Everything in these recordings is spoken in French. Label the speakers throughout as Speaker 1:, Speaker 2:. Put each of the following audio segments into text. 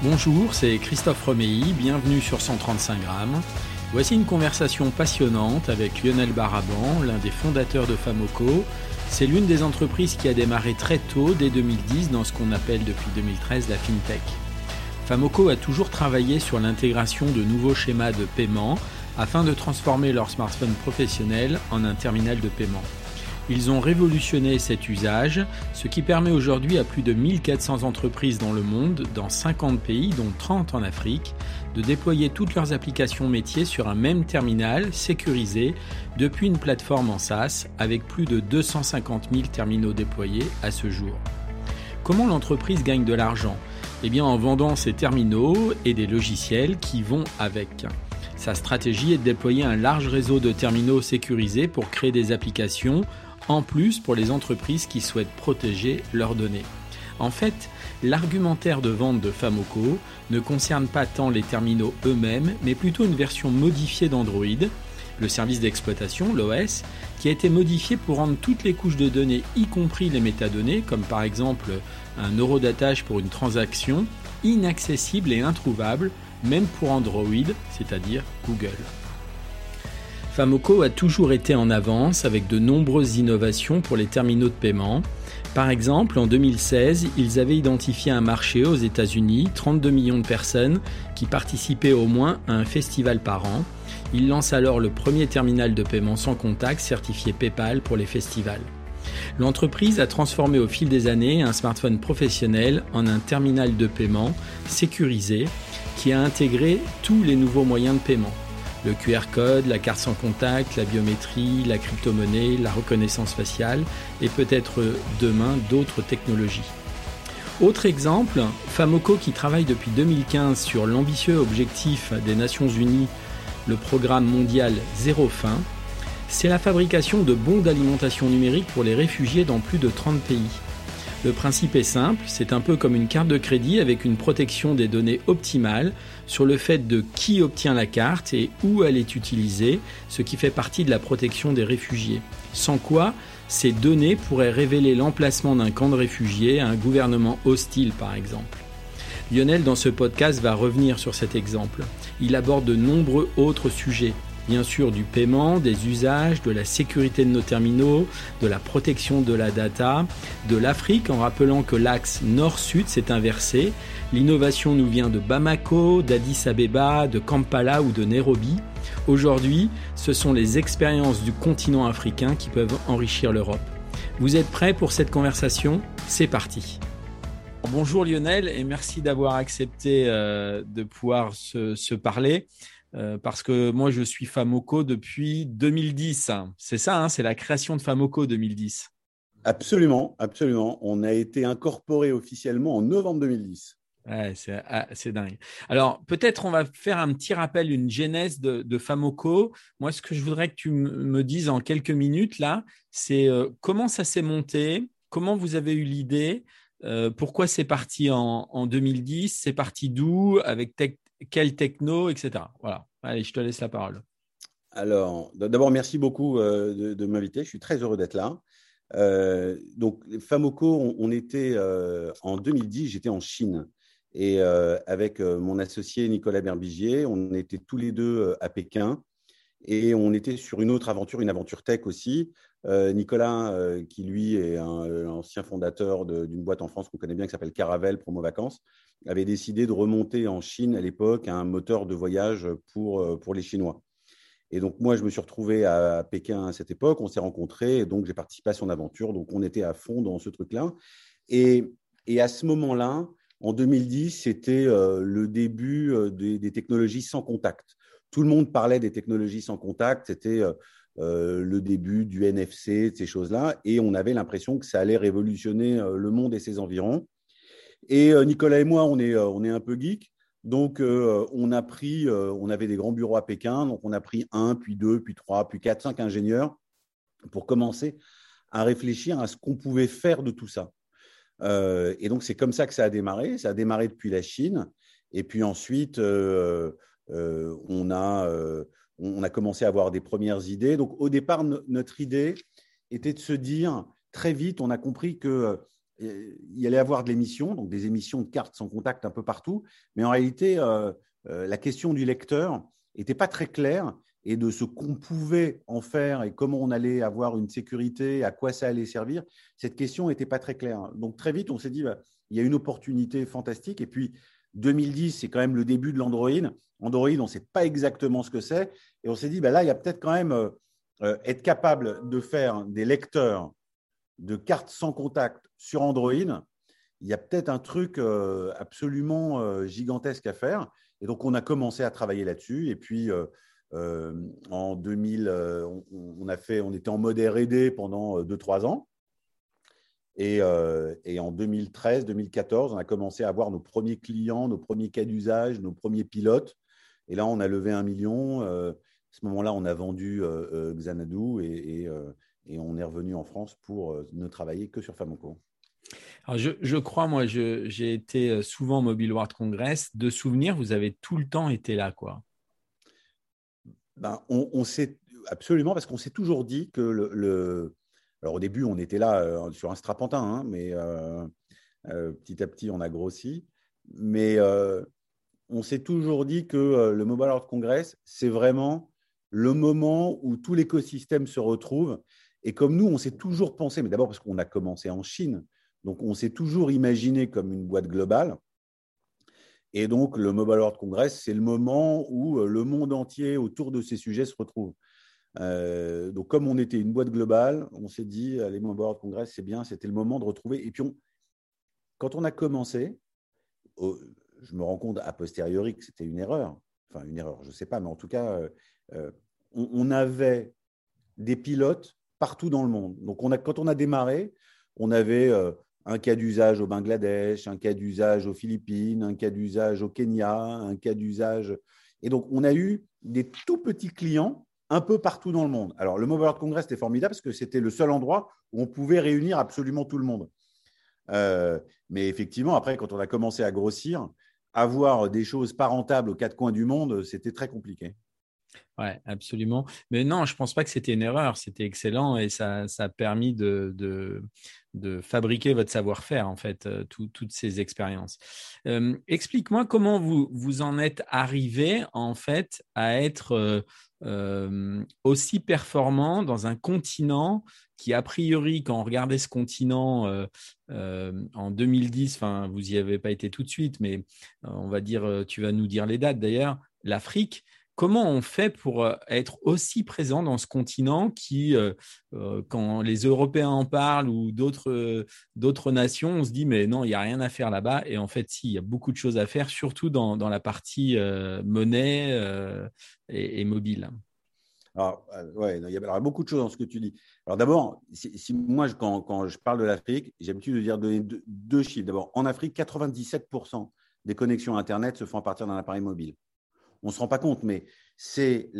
Speaker 1: Bonjour, c'est Christophe Romeilly, bienvenue sur 135 grammes. Voici une conversation passionnante avec Lionel Baraban, l'un des fondateurs de Famoco. C'est l'une des entreprises qui a démarré très tôt, dès 2010, dans ce qu'on appelle depuis 2013 la FinTech. Famoco a toujours travaillé sur l'intégration de nouveaux schémas de paiement afin de transformer leur smartphone professionnel en un terminal de paiement. Ils ont révolutionné cet usage, ce qui permet aujourd'hui à plus de 1400 entreprises dans le monde, dans 50 pays, dont 30 en Afrique, de déployer toutes leurs applications métiers sur un même terminal sécurisé depuis une plateforme en SaaS avec plus de 250 000 terminaux déployés à ce jour. Comment l'entreprise gagne de l'argent? Eh bien en vendant ses terminaux et des logiciels qui vont avec. Sa stratégie est de déployer un large réseau de terminaux sécurisés pour créer des applications en plus pour les entreprises qui souhaitent protéger leurs données. En fait, l'argumentaire de vente de Famoco ne concerne pas tant les terminaux eux-mêmes, mais plutôt une version modifiée d'Android, le service d'exploitation, l'OS, qui a été modifié pour rendre toutes les couches de données, y compris les métadonnées, comme par exemple un euro d'attache pour une transaction, inaccessibles et introuvables, même pour Android, c'est-à-dire Google. Famoco a toujours été en avance avec de nombreuses innovations pour les terminaux de paiement. Par exemple, en 2016, ils avaient identifié un marché aux États-Unis, 32 millions de personnes qui participaient au moins à un festival par an. Ils lancent alors le premier terminal de paiement sans contact certifié PayPal pour les festivals. L'entreprise a transformé au fil des années un smartphone professionnel en un terminal de paiement sécurisé qui a intégré tous les nouveaux moyens de paiement le QR code, la carte sans contact, la biométrie, la crypto-monnaie, la reconnaissance faciale et peut-être demain d'autres technologies. Autre exemple, Famoco qui travaille depuis 2015 sur l'ambitieux objectif des Nations Unies, le programme mondial Zéro Fin, c'est la fabrication de bons d'alimentation numérique pour les réfugiés dans plus de 30 pays. Le principe est simple, c'est un peu comme une carte de crédit avec une protection des données optimale sur le fait de qui obtient la carte et où elle est utilisée, ce qui fait partie de la protection des réfugiés. Sans quoi, ces données pourraient révéler l'emplacement d'un camp de réfugiés à un gouvernement hostile par exemple. Lionel dans ce podcast va revenir sur cet exemple. Il aborde de nombreux autres sujets, bien sûr du paiement, des usages, de la sécurité de nos terminaux, de la protection de la data, de l'Afrique en rappelant que l'axe nord-sud s'est inversé. L'innovation nous vient de Bamako, d'Addis Abeba, de Kampala ou de Nairobi. Aujourd'hui, ce sont les expériences du continent africain qui peuvent enrichir l'Europe. Vous êtes prêts pour cette conversation? C'est parti. Bonjour Lionel et merci d'avoir accepté euh, de pouvoir se parler. Euh, parce que moi, je suis Famoco depuis 2010. C'est ça, hein, c'est la création de Famoco 2010.
Speaker 2: Absolument, absolument. On a été incorporé officiellement en novembre 2010.
Speaker 1: Ouais, ah, c'est dingue. Alors, peut-être on va faire un petit rappel, une genèse de, Famoco. Moi, ce que je voudrais que tu me dises en quelques minutes, là, c'est euh, comment ça s'est monté, comment vous avez eu l'idée, euh, pourquoi c'est parti en, en 2010, c'est parti d'où, avec Tech, quel techno, etc. Voilà. Allez, je te laisse la parole.
Speaker 2: Alors, d'abord, merci beaucoup euh, de, m'inviter. Je suis très heureux d'être là. Euh, donc, Famoco, on, était euh, en 2010, j'étais en Chine. Et avec mon associé Nicolas Berbigier, on était tous les deux à Pékin. Et on était sur une autre aventure, une aventure tech aussi. Nicolas, qui lui est un, ancien fondateur d'une boîte en France qu'on connaît bien qui s'appelle Caravel Promo Vacances, avait décidé de remonter en Chine à l'époque un moteur de voyage pour, euh, pour les Chinois. Et donc, moi, je me suis retrouvé à Pékin à cette époque. On s'est rencontrés, et donc j'ai participé à son aventure. Donc, on était à fond dans ce truc-là. Et, et, à ce moment-là, en 2010, c'était euh, le début euh, des, technologies sans contact. Tout le monde parlait des technologies sans contact. C'était le début du NFC, ces choses-là. Et on avait l'impression que ça allait révolutionner le monde et ses environs. Et euh, Nicolas et moi, on est, euh, on est un peu geek. Donc, on a pris, on avait des grands bureaux à Pékin, donc on a pris un, puis deux, puis trois, puis quatre, cinq ingénieurs pour commencer à réfléchir à ce qu'on pouvait faire de tout ça. et donc, c'est comme ça que ça a démarré. Ça a démarré depuis la Chine. Et puis ensuite, on, a, on a commencé à avoir des premières idées. Donc, au départ, notre idée était de se dire, très vite, on a compris que euh, il y avoir de l'émission, donc des émissions de cartes sans contact un peu partout, mais en réalité, euh, euh, la question du lecteur n'était pas très claire et de ce qu'on pouvait en faire et comment on allait avoir une sécurité, à quoi ça allait servir, cette question n'était pas très claire. Donc très vite, on s'est dit, bah, il y a une opportunité fantastique. Et puis 2010, c'est quand même le début de l'Android. Android, on ne sait pas exactement ce que c'est. Et on s'est dit, bah, là, il y a peut-être quand même être capable de faire des lecteurs de cartes sans contact sur Android, il y a peut-être un truc euh, absolument euh, gigantesque à faire. Et donc, on a commencé à travailler là-dessus. Et puis, euh, en 2000, on, a fait, on était en mode R&D pendant 2-3 ans. Et, et, en 2013-2014, on a commencé à avoir nos premiers clients, nos premiers cas d'usage, nos premiers pilotes. Et là, on a levé un million. à ce moment-là, on a vendu Xanadu et, et et on est revenu en France pour euh, ne travailler que sur Famoco.
Speaker 1: Alors je, crois, moi, j'ai été euh, souvent au Mobile World Congress. De souvenirs, vous avez tout le temps été là, quoi.
Speaker 2: Ben, on, sait absolument parce qu'on s'est toujours dit que le, Alors au début, on était là euh, sur un strapontin, hein, mais petit à petit, on a grossi. Mais on s'est toujours dit que le Mobile World Congress, c'est vraiment le moment où tout l'écosystème se retrouve et comme nous, on s'est toujours pensé, mais d'abord parce qu'on a commencé en Chine, donc on s'est toujours imaginé comme une boîte globale. Et donc, le Mobile World Congress, c'est le moment où euh, le monde entier autour de ces sujets se retrouve. Euh, donc, comme on était une boîte globale, on s'est dit, les Mobile World Congress, c'est bien, c'était le moment de retrouver. Et puis, quand on a commencé, je me rends compte a posteriori que c'était une erreur. Enfin, une erreur, je ne sais pas, mais en tout cas, euh, on, avait des pilotes partout dans le monde. Donc, quand on a démarré, on avait euh, un cas d'usage au Bangladesh, un cas d'usage aux Philippines, un cas d'usage au Kenya, un cas d'usage. Et donc, on a eu des tout petits clients un peu partout dans le monde. Alors, le Mobile World Congress était formidable parce que c'était le seul endroit où on pouvait réunir absolument tout le monde. Euh, mais effectivement, après, quand on a commencé à grossir, avoir des choses pas rentables aux quatre coins du monde, c'était très compliqué.
Speaker 1: Oui, absolument. Mais non, je ne pense pas que c'était une erreur. C'était excellent et ça, a permis de, fabriquer votre savoir-faire, en fait, euh, toutes ces expériences. Euh, explique-moi comment vous, vous en êtes arrivé, en fait, à être euh, aussi performant dans un continent qui, a priori, quand on regardait ce continent en 2010, enfin, vous n'y avez pas été tout de suite, mais on va dire, tu vas nous dire les dates d'ailleurs, l'Afrique Comment on fait pour euh, être aussi présent dans ce continent qui, euh, euh, quand les Européens en parlent ou d'autres nations, on se dit mais non, il n'y a rien à faire là-bas. Et en fait, si, il y a beaucoup de choses à faire, surtout dans, la partie monnaie et, mobile.
Speaker 2: Alors, ouais, il y a beaucoup de choses dans ce que tu dis. Alors d'abord, si, moi, quand, je parle de l'Afrique, j'ai l'habitude de dire deux chiffres. D'abord, en Afrique, 97% des connexions Internet se font à partir d'un appareil mobile on ne se rend pas compte, mais c'est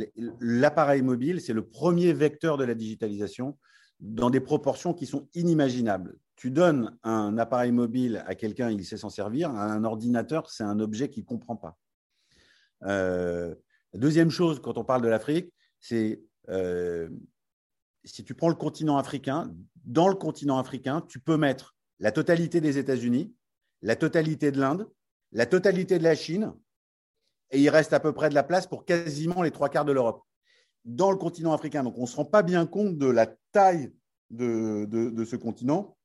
Speaker 2: l'appareil mobile, c'est le premier vecteur de la digitalisation dans des proportions qui sont inimaginables. Tu donnes un appareil mobile à quelqu'un, il sait s'en servir. Un ordinateur, c'est un objet qu'il ne comprend pas. Euh, deuxième chose, quand on parle de l'Afrique, c'est euh, si tu prends le continent africain, dans le continent africain, tu peux mettre la totalité des États-Unis, la totalité de l'Inde, la totalité de la Chine, et il reste à peu près de la place pour quasiment les trois quarts de l'Europe dans le continent africain. Donc on ne se rend pas bien compte de la taille de, ce continent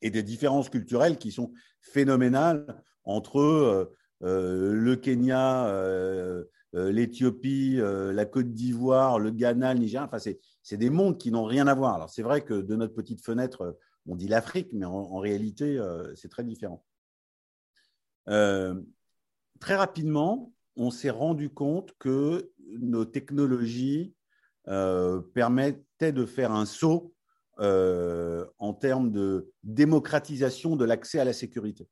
Speaker 2: et des différences culturelles qui sont phénoménales entre euh, euh, le Kenya, euh, l'Éthiopie, la Côte d'Ivoire, le Ghana, le Niger. Enfin, c'est des mondes qui n'ont rien à voir. Alors c'est vrai que de notre petite fenêtre, on dit l'Afrique, mais en réalité, c'est très différent. très rapidement, on s'est rendu compte que nos technologies euh, permettaient de faire un saut euh, en termes de démocratisation de l'accès à la sécurité.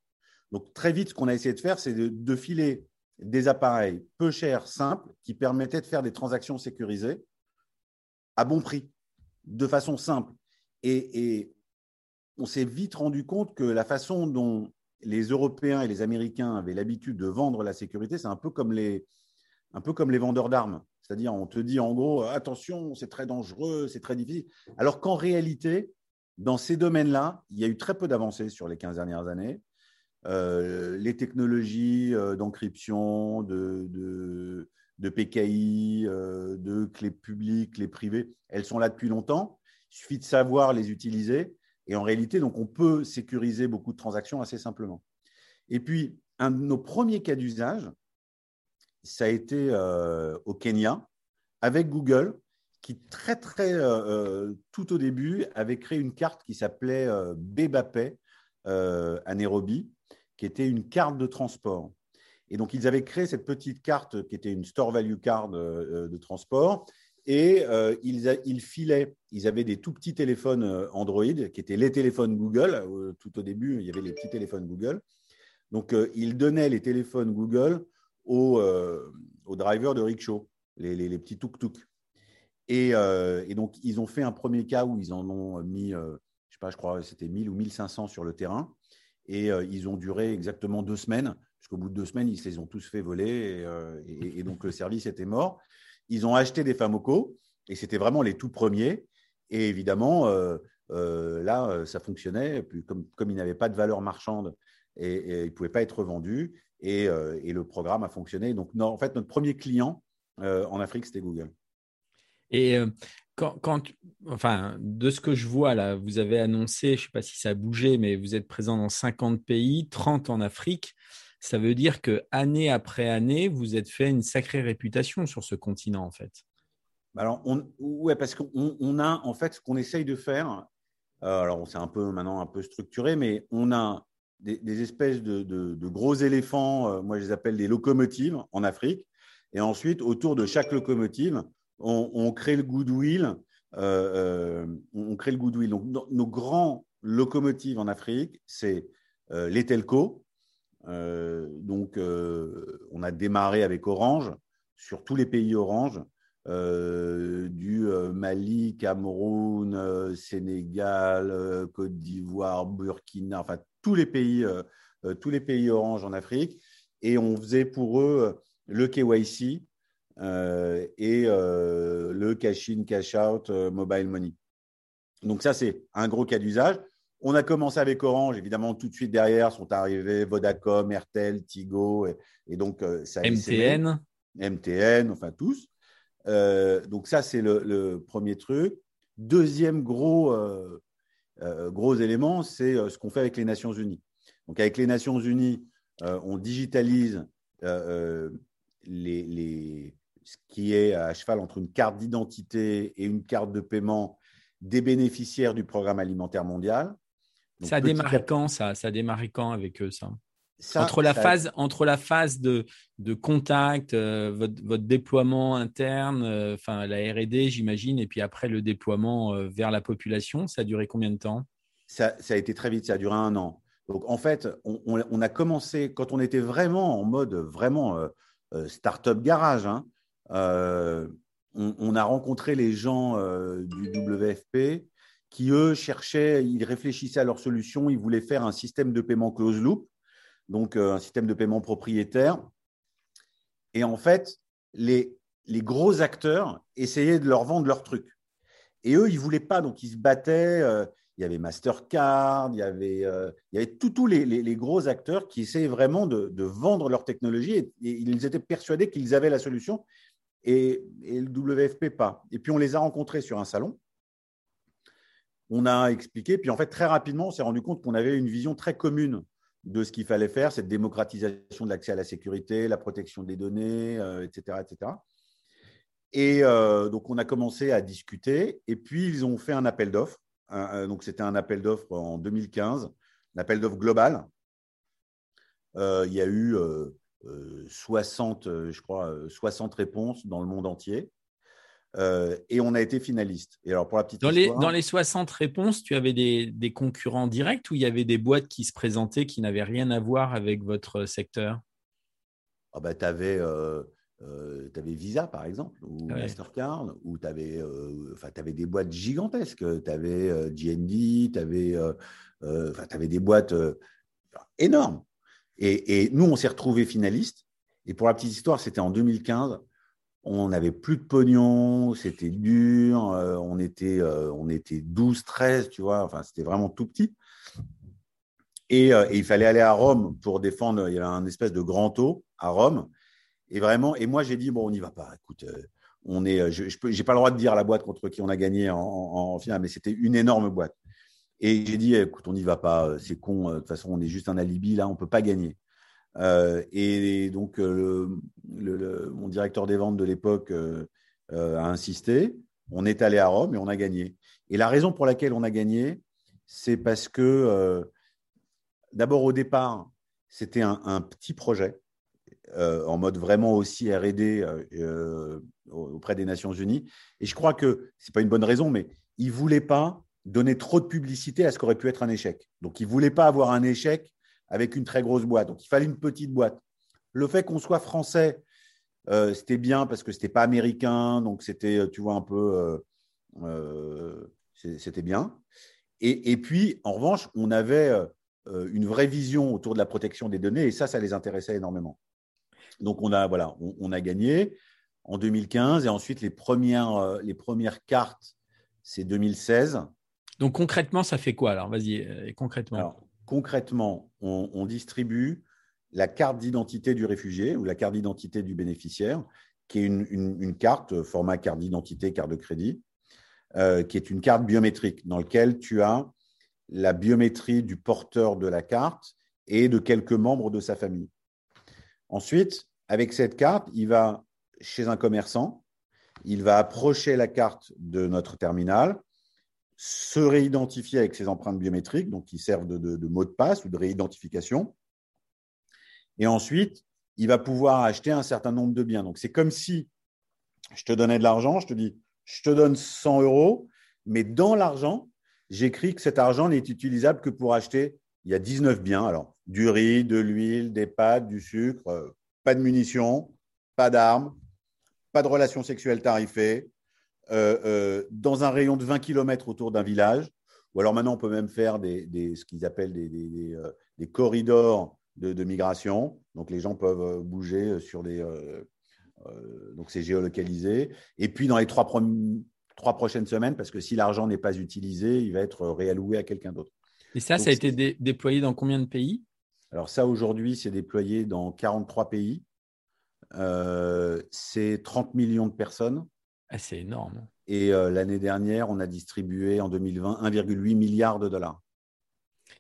Speaker 2: Donc très vite, ce qu'on a essayé de faire, c'est de, filer des appareils peu chers, simples, qui permettaient de faire des transactions sécurisées à bon prix, de façon simple. Et, on s'est vite rendu compte que la façon dont les Européens et les Américains avaient l'habitude de vendre la sécurité, c'est un peu comme les, un peu comme les vendeurs d'armes. C'est-à-dire, on te dit en gros, attention, c'est très dangereux, c'est très difficile. Alors qu'en réalité, dans ces domaines-là, il y a eu très peu d'avancées sur les 15 dernières années. Euh, les technologies euh, d'encryption, de, de, PKI, euh, de clés publiques, clés privées, elles sont là depuis longtemps. Il suffit de savoir les utiliser. Et en réalité, donc, on peut sécuriser beaucoup de transactions assez simplement. Et puis, un de nos premiers cas d'usage, ça a été au Kenya avec Google, qui très, très, tout au début, avait créé une carte qui s'appelait Bebapay à Nairobi, qui était une carte de transport. Et donc, ils avaient créé cette petite carte qui était une store value card euh, de transport. Et euh, ils, filaient, ils avaient des tout petits téléphones euh, Android qui étaient les téléphones Google. Tout au début, il y avait les petits téléphones Google. Donc, ils donnaient les téléphones Google aux, aux drivers de rickshaw, les, les, petits tuk-tuk. Et, et, donc, ils ont fait un premier cas où ils en ont mis, je ne sais pas, je crois c'était 1000 ou 1500 sur le terrain. Et euh, ils ont duré exactement deux semaines, puisqu'au bout de deux semaines, ils se les ont tous fait voler. Euh, et, donc, le service était mort. Ils ont acheté des Famoco, et c'était vraiment les tout premiers. Et évidemment, euh, là, ça fonctionnait. Comme, comme ils n'avaient pas de valeur marchande et, ils ne pouvaient pas être revendus, et, le programme a fonctionné. Donc, en fait, notre premier client en Afrique, c'était Google.
Speaker 1: Et quand, enfin, de ce que je vois là, vous avez annoncé, je ne sais pas si ça a bougé, mais vous êtes présent dans 50 pays, 30 en Afrique. Ça veut dire que année après année, vous êtes fait une sacrée réputation sur ce continent, en fait.
Speaker 2: Bah alors, on, parce qu'on a en fait ce qu'on essaye de faire. Euh, alors, c'est un peu maintenant un peu structuré, mais on a des, espèces de, gros éléphants. Euh, moi, je les appelle des locomotives en Afrique. Et ensuite, autour de chaque locomotive, on, crée le goodwill. Euh, euh, on crée le goodwill. Donc, nos grands locomotives en Afrique, c'est les telcos. Donc, on a démarré avec Orange sur tous les pays Orange, du Mali, Cameroun, Sénégal, Côte d'Ivoire, Burkina, enfin tous les pays, tous les pays Orange en Afrique. Et on faisait pour eux le KYC, euh, et euh, le cash-in, cash-out, euh, mobile money. Donc ça, c'est un gros cas d'usage. On a commencé avec Orange, évidemment, tout de suite derrière sont arrivés Vodacom, Airtel, Tigo, et, donc ça
Speaker 1: MTN.
Speaker 2: MTN, enfin tous. donc ça, c'est le, premier truc. Deuxième gros, gros élément, c'est ce qu'on fait avec les Nations Unies. Donc avec les Nations Unies, on digitalise les, ce qui est à cheval entre une carte d'identité et une carte de paiement des bénéficiaires du programme alimentaire mondial.
Speaker 1: Ça a démarré quand ça, ça a démarré quand avec eux ça, entre, la phase, entre la phase de, de contact, euh, votre, votre, déploiement interne, euh, enfin la R&D j'imagine, et puis après le déploiement euh, vers la population, ça a duré combien de temps?
Speaker 2: Ça, ça, a été très vite, ça a duré un an. Donc en fait, on, on, a commencé quand on était vraiment en mode vraiment start-up garage. Hein, on, a rencontré les gens du WFP qui, eux, cherchaient, ils réfléchissaient à leur solution, ils voulaient faire un système de paiement close loop, donc euh, un système de paiement propriétaire. Et en fait, les, les gros acteurs essayaient de leur vendre leur truc. Et eux, ils ne voulaient pas, donc ils se battaient. il y avait Mastercard, il y avait, y avait tous les, les, gros acteurs qui essayaient vraiment de, vendre leur technologie et, ils étaient persuadés qu'ils avaient la solution et, le WFP pas. Et puis on les a rencontrés sur un salon. On a expliqué, puis en fait très rapidement, on s'est rendu compte qu'on avait une vision très commune de ce qu'il fallait faire, cette démocratisation de l'accès à la sécurité, la protection des données, etc., euh, etc. Et euh, donc on a commencé à discuter, et puis ils ont fait un appel d'offres. donc c'était un appel d'offres en 2015, un appel d'offres global. Euh, il y a eu 60, euh, euh, je crois, 60 euh, réponses dans le monde entier. Et on a été finaliste. Et alors pour la petite
Speaker 1: dans, les, dans les 60 réponses, tu avais des, des, concurrents directs ou il y avait des boîtes qui se présentaient qui n'avaient rien à voir avec votre secteur?
Speaker 2: Ah bah, tu avais, euh, euh, Visa, par exemple, ou Mastercard, ou tu avais, avais, des boîtes gigantesques. Tu avais GND, tu avais, avais, des boîtes énormes. Et, et, nous, on s'est retrouvés finalistes. Et pour la petite histoire, c'était en 2015 on n'avait plus de pognon, c'était dur, euh, on était, euh, on était 12, 13, tu vois, enfin, c'était vraiment tout petit. Euh, et, il fallait aller à Rome pour défendre, il y avait un espèce de grand taux à Rome. Et vraiment, et moi, j'ai dit, bon, on n'y va pas, écoute, on est, je n'ai pas le droit de dire la boîte contre qui on a gagné en, finale, mais c'était une énorme boîte. Et j'ai dit, écoute, on n'y va pas, c'est con, de toute façon, on est juste un alibi, là, on ne peut pas gagner. Euh, et donc, euh, mon directeur des ventes de l'époque euh, a insisté. On est allé à Rome et on a gagné. Et la raison pour laquelle on a gagné, c'est parce que, d'abord, au départ, c'était un, petit projet. en mode vraiment aussi RD auprès des Nations Unies. Et je crois que ce n'est pas une bonne raison, mais ils ne voulaient pas donner trop de publicité à ce qu'aurait pu être un échec. Donc, ils ne voulaient pas avoir un échec avec une très grosse boîte. Donc, il fallait une petite boîte. Le fait qu'on soit français, euh, c'était bien parce que ce n'était pas américain, donc c'était, euh, tu vois, un peu, euh, c'était bien. Et, puis, en revanche, on avait une vraie vision autour de la protection des données, et ça, ça les intéressait énormément. Donc, on a, voilà, on, a gagné en 2015, et ensuite les premières, les premières cartes, c'est 2016.
Speaker 1: Donc concrètement, ça fait quoi alors? Vas-y, concrètement
Speaker 2: concrètement, on, distribue la carte d'identité du réfugié ou la carte d'identité du bénéficiaire, qui est une, carte, format carte d'identité, carte de crédit, euh, qui est une carte biométrique dans laquelle tu as la biométrie du porteur de la carte et de quelques membres de sa famille. Ensuite, avec cette carte, il va chez un commerçant, il va approcher la carte de notre terminal, se réidentifier avec ses empreintes biométriques, donc qui servent de, mot de passe ou de réidentification. Et ensuite, il va pouvoir acheter un certain nombre de biens. Donc, c'est comme si je te donnais de l'argent, je te dis, je te donne 100 euros, mais dans l'argent, j'écris que cet argent n'est utilisable que pour acheter, il y a 19 biens. Alors, du riz, de l'huile, des pâtes, du sucre, euh, pas de munitions, pas d'armes, pas de relations sexuelles tarifées, euh, euh, dans un rayon de 20 km autour d'un village. Ou alors maintenant, on peut même faire des, ce qu'ils appellent des, des, euh, corridors de, migration. Donc les gens peuvent bouger sur des. donc c'est géolocalisé. Et puis dans les trois, trois prochaines semaines, parce que si l'argent n'est pas utilisé, il va être réalloué à quelqu'un d'autre.
Speaker 1: Et ça, ça a été déployé dans combien de pays?
Speaker 2: Alors ça, aujourd'hui, c'est déployé dans 43 pays. c'est 30 millions de personnes.
Speaker 1: Ah, c'est énorme.
Speaker 2: Et euh, l'année dernière, on a distribué en 2020 1,8 milliard de dollars.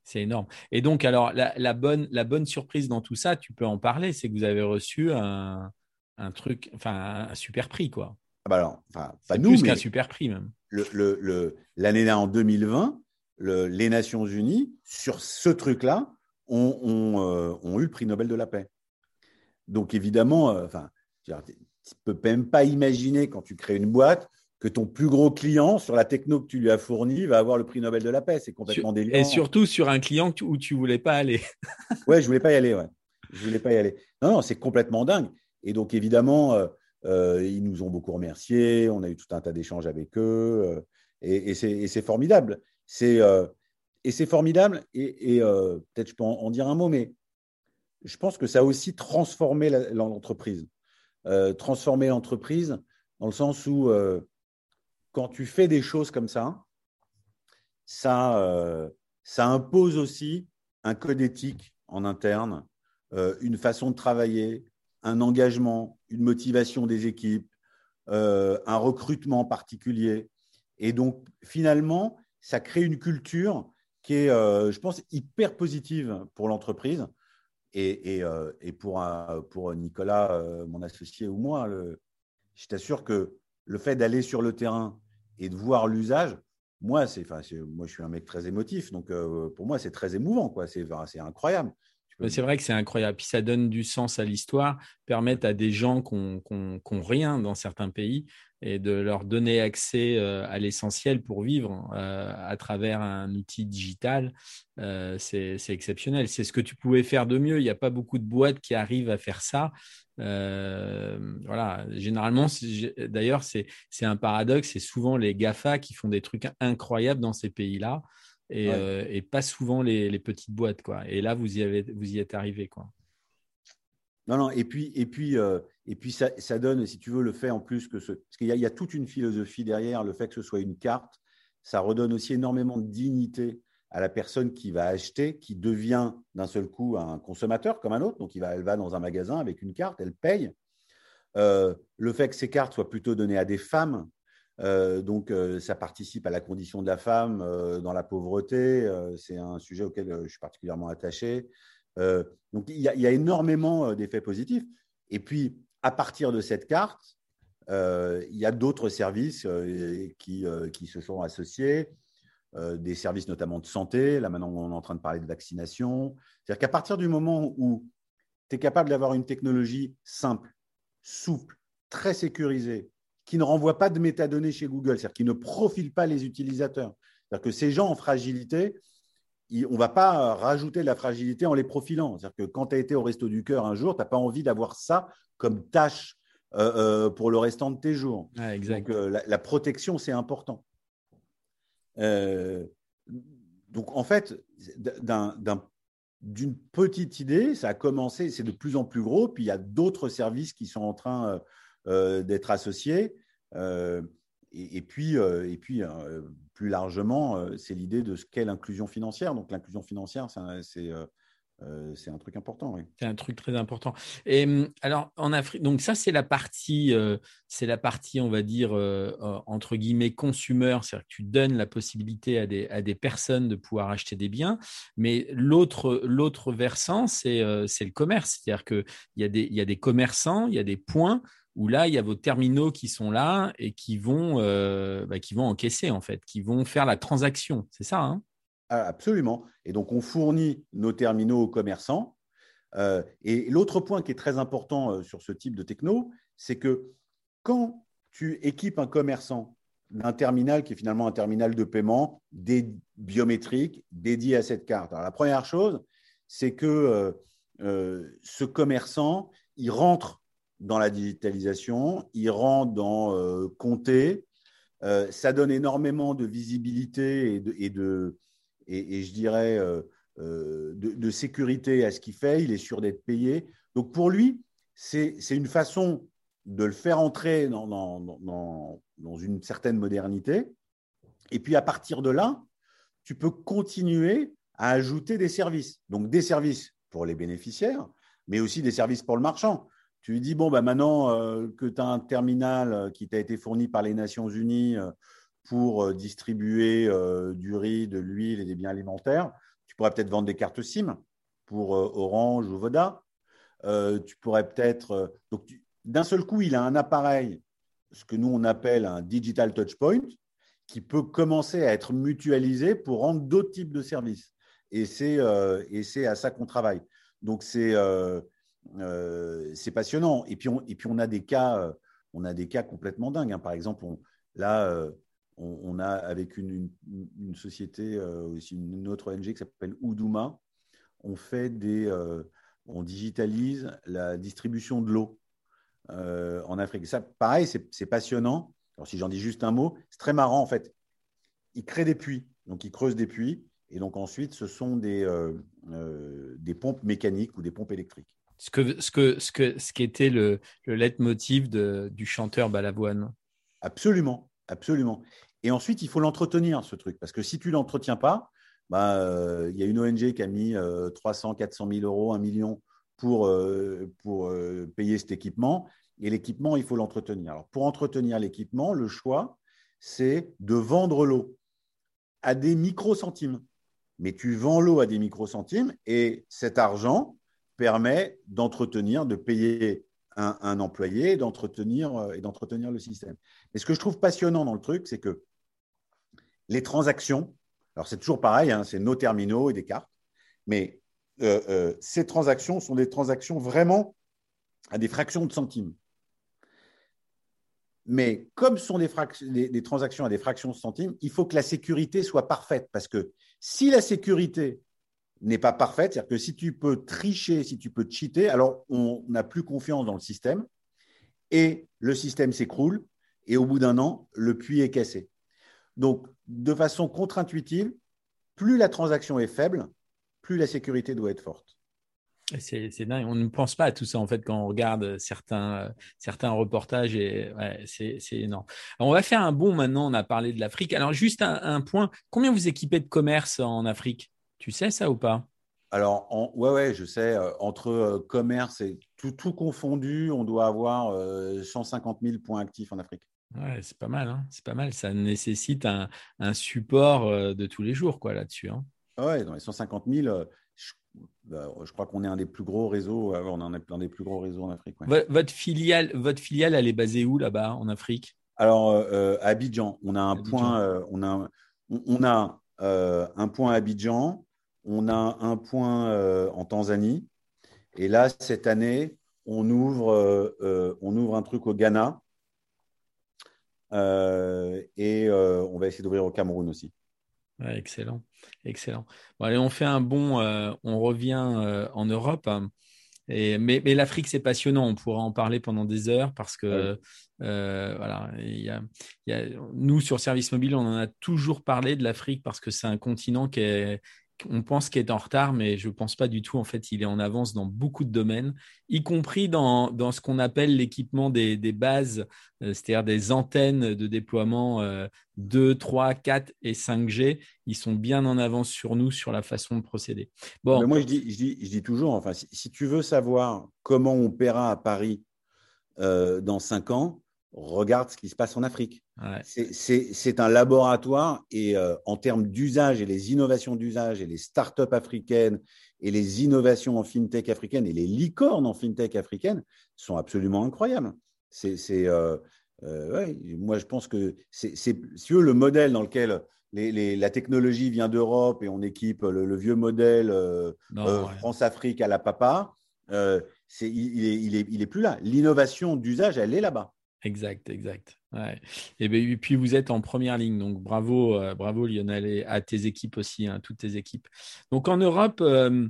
Speaker 1: C'est énorme. Et donc, alors, la, bonne, la bonne surprise dans tout ça, tu peux en parler, c'est que vous avez reçu un, truc, enfin, un super prix, quoi.
Speaker 2: Ah bah alors, enfin, pas
Speaker 1: nous, plus qu'un super prix même.
Speaker 2: L'année le, en 2020, les Nations Unies, sur ce truc-là, ont, euh, ont, eu le prix Nobel de la paix. Donc, évidemment, euh, enfin, tu ne peux même pas imaginer quand tu crées une boîte que ton plus gros client sur la techno que tu lui as fourni va avoir le prix Nobel de la paix. C'est complètement délirant.
Speaker 1: Et surtout sur un client où tu voulais pas aller.
Speaker 2: ouais, je voulais pas y aller. Ouais. Je voulais pas y aller. Non, non, c'est complètement dingue. Et donc évidemment, euh, euh, ils nous ont beaucoup remerciés. On a eu tout un tas d'échanges avec eux. Euh, et, c'est formidable. C'est et c'est formidable. Et, peut-être je peux en, dire un mot, mais je pense que ça a aussi transformé l'entreprise. Euh, transformer l'entreprise dans le sens où euh, quand tu fais des choses comme ça, ça, euh, ça impose aussi un code éthique en interne, une façon de travailler, un engagement, une motivation des équipes, un recrutement particulier. Et donc, finalement, ça crée une culture qui est, je pense, hyper positive pour l'entreprise. Et, euh, pour, pour, Nicolas, euh, mon associé ou moi, je t'assure que le fait d'aller sur le terrain et de voir l'usage, moi, c'est, moi, je suis un mec très émotif, donc euh, pour moi, c'est très émouvant, quoi. C'est incroyable.
Speaker 1: C'est vrai que c'est incroyable. Puis ça donne du sens à l'histoire, permettre à des gens qui n'ont rien dans certains pays et de leur donner accès euh, à l'essentiel pour vivre euh, à travers un outil digital, euh, c'est exceptionnel. C'est ce que tu pouvais faire de mieux. Il n'y a pas beaucoup de boîtes qui arrivent à faire ça. voilà, généralement, d'ailleurs, c'est un paradoxe. C'est souvent les GAFA qui font des trucs incroyables dans ces pays-là et, pas souvent les, petites boîtes. Quoi. Et là, vous y, avez, vous y êtes arrivé. Quoi.
Speaker 2: Non, non, et puis, et puis, euh, et puis ça, ça, donne, si tu veux, le fait en plus que ce. Parce qu'il y, y, a toute une philosophie derrière, le fait que ce soit une carte, ça redonne aussi énormément de dignité à la personne qui va acheter, qui devient d'un seul coup un consommateur comme un autre. Donc, il va, elle va dans un magasin avec une carte, elle paye. Euh, le fait que ces cartes soient plutôt données à des femmes, euh, donc ça participe à la condition de la femme dans la pauvreté. c'est un sujet auquel je suis particulièrement attaché. Euh, donc, il y, a, énormément euh, d'effets positifs. Et puis, à partir de cette carte, euh, il y a d'autres services qui, qui, se sont associés, des services notamment de santé. Là, maintenant, on est en train de parler de vaccination. C'est-à-dire qu'à partir du moment où tu es capable d'avoir une technologie simple, souple, très sécurisée, qui ne renvoie pas de métadonnées chez Google, c'est-à-dire qui ne profile pas les utilisateurs. C'est-à-dire que ces gens en fragilité, on ne va pas rajouter de la fragilité en les profilant. C'est-à-dire que quand tu as été au Resto du Cœur un jour, tu n'as pas envie d'avoir ça comme tâche euh, euh, pour le restant de tes jours.
Speaker 1: Donc,
Speaker 2: euh, la, protection, c'est important. donc, en fait, d'une petite idée, ça a commencé, c'est de plus en plus gros, puis il y a d'autres services qui sont en train d'être associés. Et, puis, et puis plus largement, euh, c'est l'idée de ce qu'est l'inclusion financière. Donc l'inclusion financière, c'est euh, euh, un truc important.
Speaker 1: C'est un truc très important. Et hum, alors en Afrique, donc ça c'est la partie, c'est la partie, on va dire entre guillemets consumer, c'est-à-dire que tu donnes la possibilité à des, à des personnes de pouvoir acheter des biens. Mais l'autre l'autre versant, c'est le commerce, c'est-à-dire que il y il y a des commerçants, il y a des points où là, il y a vos terminaux qui sont là et qui vont, euh, bah, qui vont encaisser, en fait, qui vont faire la transaction. C'est ça hein?
Speaker 2: Ah, Absolument. Et donc, on fournit nos terminaux aux commerçants. Euh, et l'autre point qui est très important euh, sur ce type de techno, c'est que quand tu équipes un commerçant d'un terminal qui est finalement un terminal de paiement biométrique dédié à cette carte. Alors, la première chose, c'est que ce commerçant, il rentre dans la digitalisation, il rentre dans euh, compter. Euh, ça donne énormément de visibilité et, de, je dirais euh, de, sécurité à ce qu'il fait. Il est sûr d'être payé. Donc pour lui, c'est une façon de le faire entrer dans, une certaine modernité. Et puis à partir de là, tu peux continuer à ajouter des services. Donc des services pour les bénéficiaires, mais aussi des services pour le marchand. Tu lui dis, bon, bah maintenant euh, que tu as un terminal euh, qui t'a été fourni par les Nations Unies euh, pour distribuer du riz, de l'huile et des biens alimentaires, tu pourrais peut-être vendre des cartes SIM pour Orange ou Voda. tu pourrais peut-être. donc, d'un seul coup, il a un appareil, ce que nous on appelle un digital touchpoint, qui peut commencer à être mutualisé pour rendre d'autres types de services. Et c'est à ça qu'on travaille. Donc, c'est c'est passionnant. Et puis, on, a des cas, euh, on a des cas complètement dingues. Hein. Par exemple, là, euh, on, a avec une, société, aussi une autre ONG qui s'appelle Oudouma, on fait des, on digitalise la distribution de l'eau en Afrique. Ça, pareil, c'est passionnant. Alors, si j'en dis juste un mot, c'est très marrant en fait. Ils créent des puits, donc ils creusent des puits, et donc ensuite, ce sont des pompes mécaniques ou des pompes électriques
Speaker 1: ce que ce que ce que ce qui était le, le leitmotiv de, du chanteur Balavoine.
Speaker 2: Absolument, absolument. Et ensuite, il faut l'entretenir ce truc parce que si tu l'entretiens pas, bah, euh, il y a une ONG qui a mis 300, 400 000 euros, un million pour euh, pour euh, payer cet équipement. Et l'équipement, il faut l'entretenir. Alors, pour entretenir l'équipement, le choix, c'est de vendre l'eau à des micro-centimes. Mais tu vends l'eau à des micro-centimes et cet argent, permet d'entretenir, de payer un, employé d'entretenir, euh, et d'entretenir le système. Et ce que je trouve passionnant dans le truc, c'est que les transactions, alors c'est toujours pareil, hein, c'est nos terminaux et des cartes, mais ces transactions sont des transactions vraiment à des fractions de centimes. Mais comme sont des, transactions à des fractions de centimes, il faut que la sécurité soit parfaite. Parce que si la sécurité n'est pas parfaite, c'est-à-dire que si tu peux tricher, si tu peux cheater, alors on n'a plus confiance dans le système et le système s'écroule et au bout d'un an, le puits est cassé. Donc, de façon contre-intuitive, plus la transaction est faible, plus la sécurité doit être forte.
Speaker 1: C'est dingue. On ne pense pas à tout ça en fait quand on regarde certains, certains reportages et c'est énorme. on va faire un bond maintenant. On a parlé de l'Afrique. Alors juste un, point. Combien vous équipez de commerce en Afrique? Tu sais ça ou pas?
Speaker 2: Alors en, ouais ouais, je sais. Euh, entre euh, commerce et tout, tout confondu, on doit avoir 150 euh, 000 points actifs en Afrique.
Speaker 1: Ouais, c'est pas mal. Hein. c'est pas mal. Ça nécessite un, un support de tous les jours quoi là-dessus. Hein.
Speaker 2: Ouais, dans les 150 000, bah, je crois qu'on est un des plus gros réseaux. On en est un des plus gros réseaux en Afrique.
Speaker 1: Votre filiale, votre filiale, elle est basée où là-bas en Afrique?
Speaker 2: Alors à Abidjan, on a un point. On a, on, a un point à Abidjan. On a un point en Tanzanie. Et là, cette année, on ouvre, on ouvre un truc au Ghana. et on va essayer d'ouvrir au Cameroun aussi
Speaker 1: excellent, excellent. Bon, allez, on fait un bon, euh, on revient euh, en Europe. Hein. Et, mais, l'Afrique, c'est passionnant. On pourra en parler pendant des heures parce que euh, voilà, y a, nous sur Service Mobile, on en a toujours parlé de l'Afrique parce que c'est un continent qui est, on pense qu'il est en retard, mais je ne pense pas du tout. En fait, il est en avance dans beaucoup de domaines, y compris dans, ce qu'on appelle l'équipement des, bases, euh, c'est-à-dire des antennes de déploiement 2, 3, 4 et 5G. Ils sont bien en avance sur nous sur la façon de procéder.
Speaker 2: Moi, je dis, toujours, enfin, si, tu veux savoir comment on paiera à Paris euh, dans 5 ans, regarde ce qui se passe en Afrique. C'est un laboratoire et euh, en termes d'usage et les innovations d'usage et les startups africaines et les innovations en fintech africaines et les licornes en fintech africaines sont absolument incroyables. C'est euh, euh, moi je pense que c'est le modèle dans lequel la technologie vient d'Europe et on équipe le, vieux modèle France-Afrique à la papa. il, il, est, il est plus là. L'innovation d'usage, elle est là-bas.
Speaker 1: Exact, exact. Et, et, puis vous êtes en première ligne, donc bravo, euh, bravo Lionel et à tes équipes aussi, hein, toutes tes équipes. Donc en Europe, euh,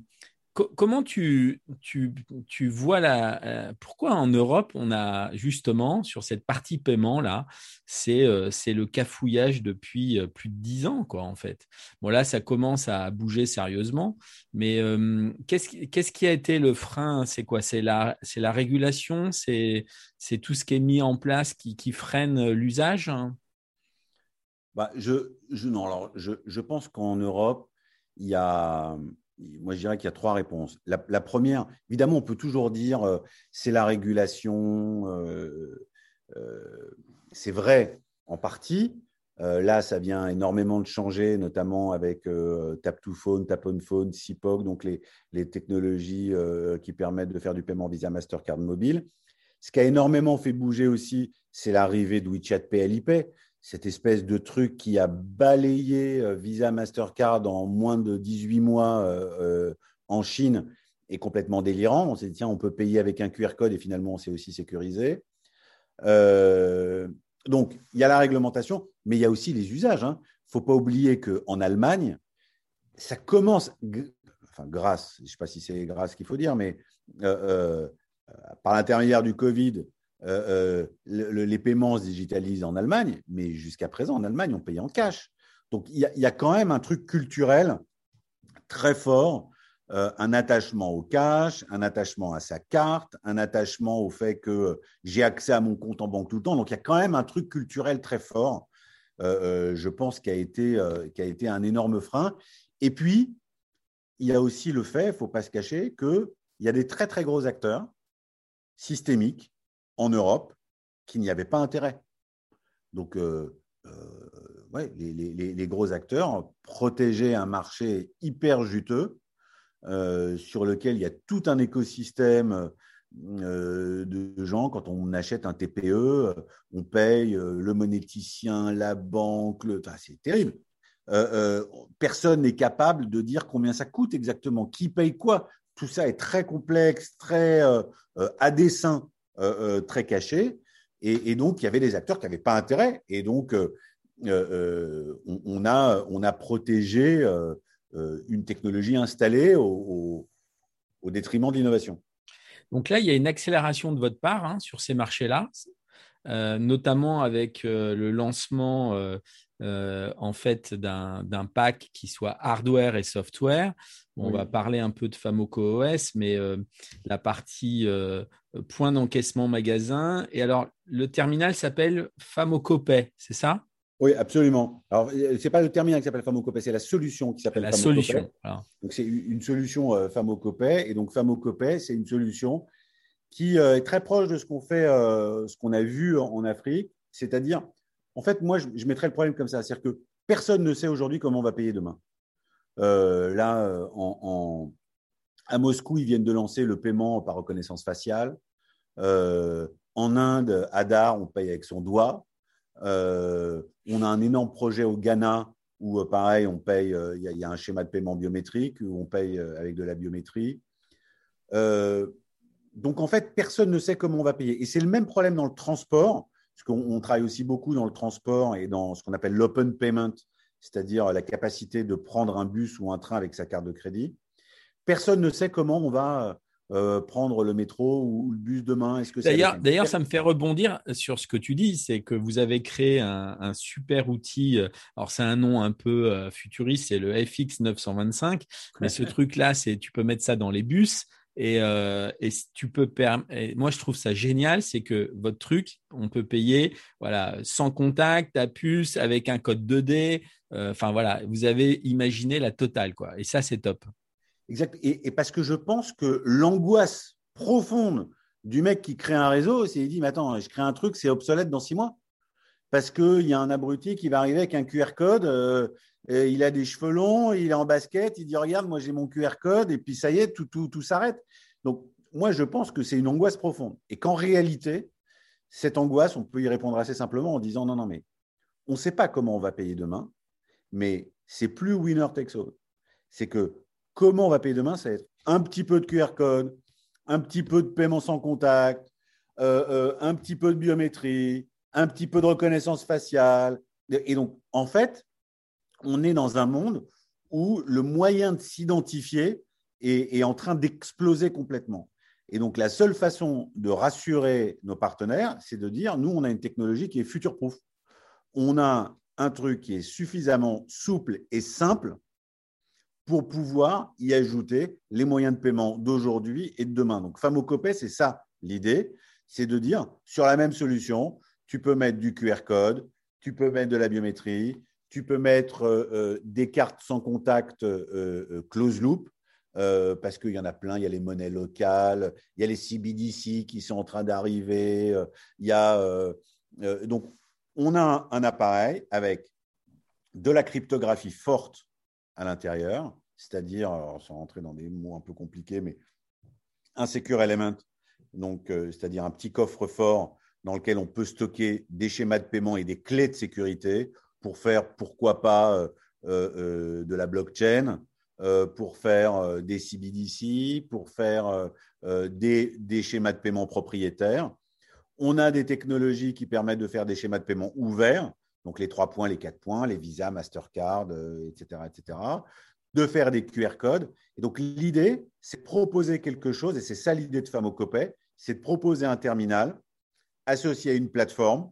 Speaker 1: comment tu, tu, tu, vois la. Euh, pourquoi en Europe, on a justement, sur cette partie paiement là, c'est euh, le cafouillage depuis euh, plus de dix ans, quoi, en fait. Bon, là, ça commence à bouger sérieusement, mais qu'est-ce qui a été le frein? C'est quoi? C'est la, la régulation? C'est tout ce qui est mis en place qui, qui freine l'usage?
Speaker 2: Bah, je, je, non, alors, je, je pense qu'en Europe, il y a moi, je dirais qu'il y a trois réponses. La, première, évidemment, on peut toujours dire euh, c'est la régulation. Euh, euh, c'est vrai en partie. là, ça vient énormément de changer, notamment avec Tap to Phone, Tap on donc les, les technologies qui permettent de faire du paiement Visa Mastercard mobile. Ce qui a énormément fait bouger aussi, c'est l'arrivée de WeChat PLIP cette espèce de truc qui a balayé euh, Visa Mastercard en moins de 18 mois euh, euh, en Chine est complètement délirant. On s'est dit, tiens, on peut payer avec un QR code et finalement, on s'est aussi sécurisé. donc, il y a la réglementation, mais il y a aussi les usages. Il hein. ne faut pas oublier qu'en Allemagne, ça commence, enfin, grâce, je ne sais pas si c'est grâce qu'il faut dire, mais par l'intermédiaire du Covid, euh, euh, les paiements se digitalisent en Allemagne, mais jusqu'à présent, en Allemagne, on paye en cash. Donc, il y, a quand même un truc culturel très fort, euh, un attachement au cash, un attachement à sa carte, un attachement au fait que j'ai accès à mon compte en banque tout le temps. Donc, il y a quand même un truc culturel très fort, je pense, qui a, été, qui a été un énorme frein. Et puis, il y a aussi le fait, il ne faut pas se cacher, qu'il y a des très, très gros acteurs systémiques en Europe qu'il n'y avait pas intérêt. Donc, euh, euh, ouais, les, gros acteurs protégeaient un marché hyper juteux euh, sur lequel il y a tout un écosystème de gens. Quand on achète un TPE, on paye le monéticien, la banque, le... c'est terrible. personne n'est capable de dire combien ça coûte exactement, qui paye quoi? Tout ça est très complexe, très à dessein, très caché. Et, donc, il y avait des acteurs qui n'avaient pas intérêt. Et donc, on, a, on a protégé une technologie installée au, détriment de l'innovation.
Speaker 1: Donc là, il y a une accélération de votre part hein, sur ces marchés-là, notamment avec le lancement euh, en fait d'un pack qui soit hardware et software. On va parler un peu de Famoco OS, mais euh, la partie euh, point d'encaissement magasin. Et alors, le terminal s'appelle Famoco Pay, c'est ça?
Speaker 2: Oui, absolument. Alors, c'est pas le terminal qui s'appelle Famocopay, c'est la solution qui s'appelle
Speaker 1: La solution.
Speaker 2: Donc, c'est une solution Famocopay. Et donc, Famocopay, c'est une solution qui est très proche de ce qu'on fait, ce qu'on a vu en Afrique, c'est-à-dire en fait, moi, je, mettrais le problème comme ça. C'est-à-dire que personne ne sait aujourd'hui comment on va payer demain. Euh, là, euh, à Moscou, ils viennent de lancer le paiement par reconnaissance faciale. Euh, en Inde, à Dar, on paye avec son doigt. on a un énorme projet au Ghana où, pareil, on paye. Il y, a un schéma de paiement biométrique où on paye avec de la biométrie. donc, en fait, personne ne sait comment on va payer. Et c'est le même problème dans le transport parce qu'on travaille aussi beaucoup dans le transport et dans ce qu'on appelle l'open payment, c'est-à-dire la capacité de prendre un bus ou un train avec sa carte de crédit. Personne ne sait comment on va euh, prendre le métro ou le bus demain.
Speaker 1: Est-ce que d'ailleurs, d'ailleurs, ça me fait rebondir sur ce que tu dis, c'est que vous avez créé un, super outil. Euh, alors c'est un nom un peu euh, futuriste, c'est le FX 925, mais ce truc-là, c'est tu peux mettre ça dans les bus. Et, euh, tu peux moi je trouve ça génial, c'est que votre truc, on peut payer voilà sans contact, à puce, avec un code 2D. Euh, enfin voilà, vous avez imaginé la totale quoi. Et ça c'est top.
Speaker 2: Exact. Et, et, parce que je pense que l'angoisse profonde du mec qui crée un réseau, c'est il dit mais attends, je crée un truc, c'est obsolète dans six mois parce qu'il y a un abruti qui va arriver avec un QR code. Euh, il a des cheveux longs, il est en basket, il dit Regarde, moi j'ai mon QR code, et puis ça y est, tout, tout, tout s'arrête. Donc, moi, je pense que c'est une angoisse profonde. Et qu'en réalité, cette angoisse, on peut y répondre assez simplement en disant Non, non, mais on ne sait pas comment on va payer demain, mais c'est plus winner takes all. C'est que comment on va payer demain, ça va être un petit peu de QR code, un petit peu de paiement sans contact, euh, euh, un petit peu de biométrie, un petit peu de reconnaissance faciale. Et donc, en fait, on est dans un monde où le moyen de s'identifier est, en train d'exploser complètement. Et donc, la seule façon de rassurer nos partenaires, c'est de dire, nous, on a une technologie qui est future-proof. On a un truc qui est suffisamment souple et simple pour pouvoir y ajouter les moyens de paiement d'aujourd'hui et de demain. Donc, Famocopé, c'est ça l'idée, c'est de dire, sur la même solution, tu peux mettre du QR code, tu peux mettre de la biométrie, tu peux mettre euh, euh, des cartes sans contact euh, close loop, parce qu'il y en a plein. Il y a les monnaies locales, il y a les CBDC qui sont en train d'arriver. il y a, donc, on a un, appareil avec de la cryptographie forte à l'intérieur, c'est-à-dire, sans rentrer dans des mots un peu compliqués, mais un secure element, donc c'est-à-dire un petit coffre fort dans lequel on peut stocker des schémas de paiement et des clés de sécurité pour faire, pourquoi pas, euh, euh, euh, de la blockchain, pour faire des CBDC, pour faire des, des, schémas de paiement propriétaires. On a des technologies qui permettent de faire des schémas de paiement ouverts, donc les trois points, les quatre points, les Visa, Mastercard, etc., etc., de faire des QR codes. Et donc l'idée, c'est de proposer quelque chose, et c'est ça l'idée de Famocopay, c'est de proposer un terminal associé à une plateforme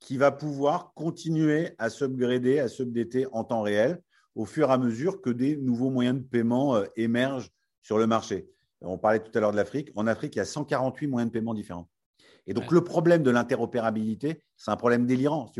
Speaker 2: qui va pouvoir continuer à s'upgrader, à s'updater en temps réel au fur et à mesure que des nouveaux moyens de paiement euh, émergent sur le marché. On parlait tout à l'heure de l'Afrique. En Afrique, il y a 148 moyens de paiement différents. Et donc, le problème de l'interopérabilité, c'est un problème délirant.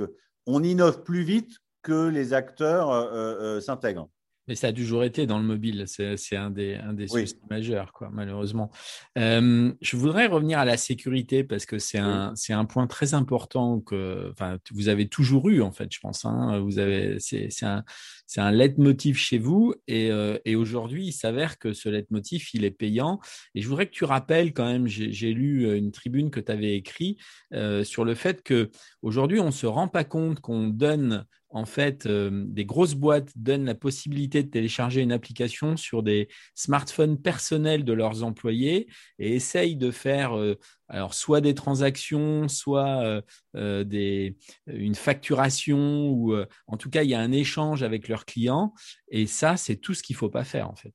Speaker 2: On innove plus vite que les acteurs euh, euh, s'intègrent.
Speaker 1: Mais ça a toujours été dans le mobile, c'est un des, un des soucis majeurs, quoi, malheureusement. Euh, je voudrais revenir à la sécurité parce que c'est un, c'est un point très important que vous avez toujours eu, en fait, je pense. Hein. Vous avez, c'est, un, c'est un leitmotiv chez vous et, euh, et aujourd'hui, il s'avère que ce leitmotiv, il est payant. Et je voudrais que tu rappelles quand même, j'ai lu une tribune que tu avais écrite euh, sur le fait que aujourd'hui, on ne se rend pas compte qu'on donne en fait, euh, des grosses boîtes donnent la possibilité de télécharger une application sur des smartphones personnels de leurs employés et essayent de faire euh, alors soit des transactions, soit euh, des, une facturation, ou en tout cas, il y a un échange avec leurs clients. Et ça, c'est tout ce qu'il ne faut pas faire, en fait.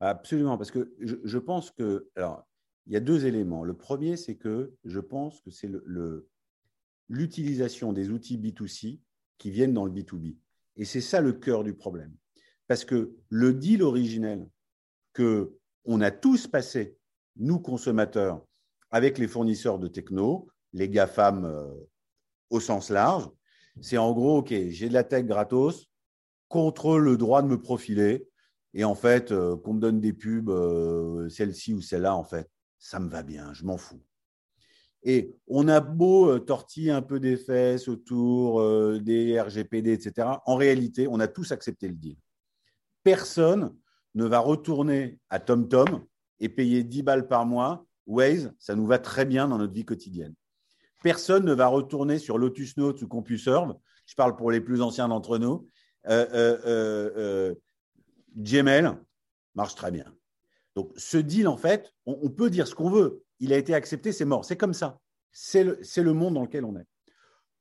Speaker 2: Absolument, parce que je, pense que, alors, il y a deux éléments. Le premier, c'est que je pense que c'est l'utilisation des outils B2C qui viennent dans le B2B. Et c'est ça le cœur du problème. Parce que le deal originel que on a tous passé, nous consommateurs, avec les fournisseurs de techno, les GAFAM euh, au sens large, c'est en gros, OK, j'ai de la tech gratos contre le droit de me profiler. Et en fait, euh, qu'on me donne des pubs, euh, celle-ci ou celle-là, en fait, ça me va bien, je m'en fous. Et on a beau euh, tortiller un peu des fesses autour des RGPD, etc. En réalité, on a tous accepté le deal. Personne ne va retourner à TomTom et payer 10 balles par mois. Waze, ça nous va très bien dans notre vie quotidienne. Personne ne va retourner sur Lotus Notes ou CompuServe. Je parle pour les plus anciens d'entre nous. Euh, Gmail marche très bien. Donc, ce deal, en fait, on peut dire ce qu'on veut il a été accepté, c'est mort. C'est comme ça. C'est le, monde dans lequel on est.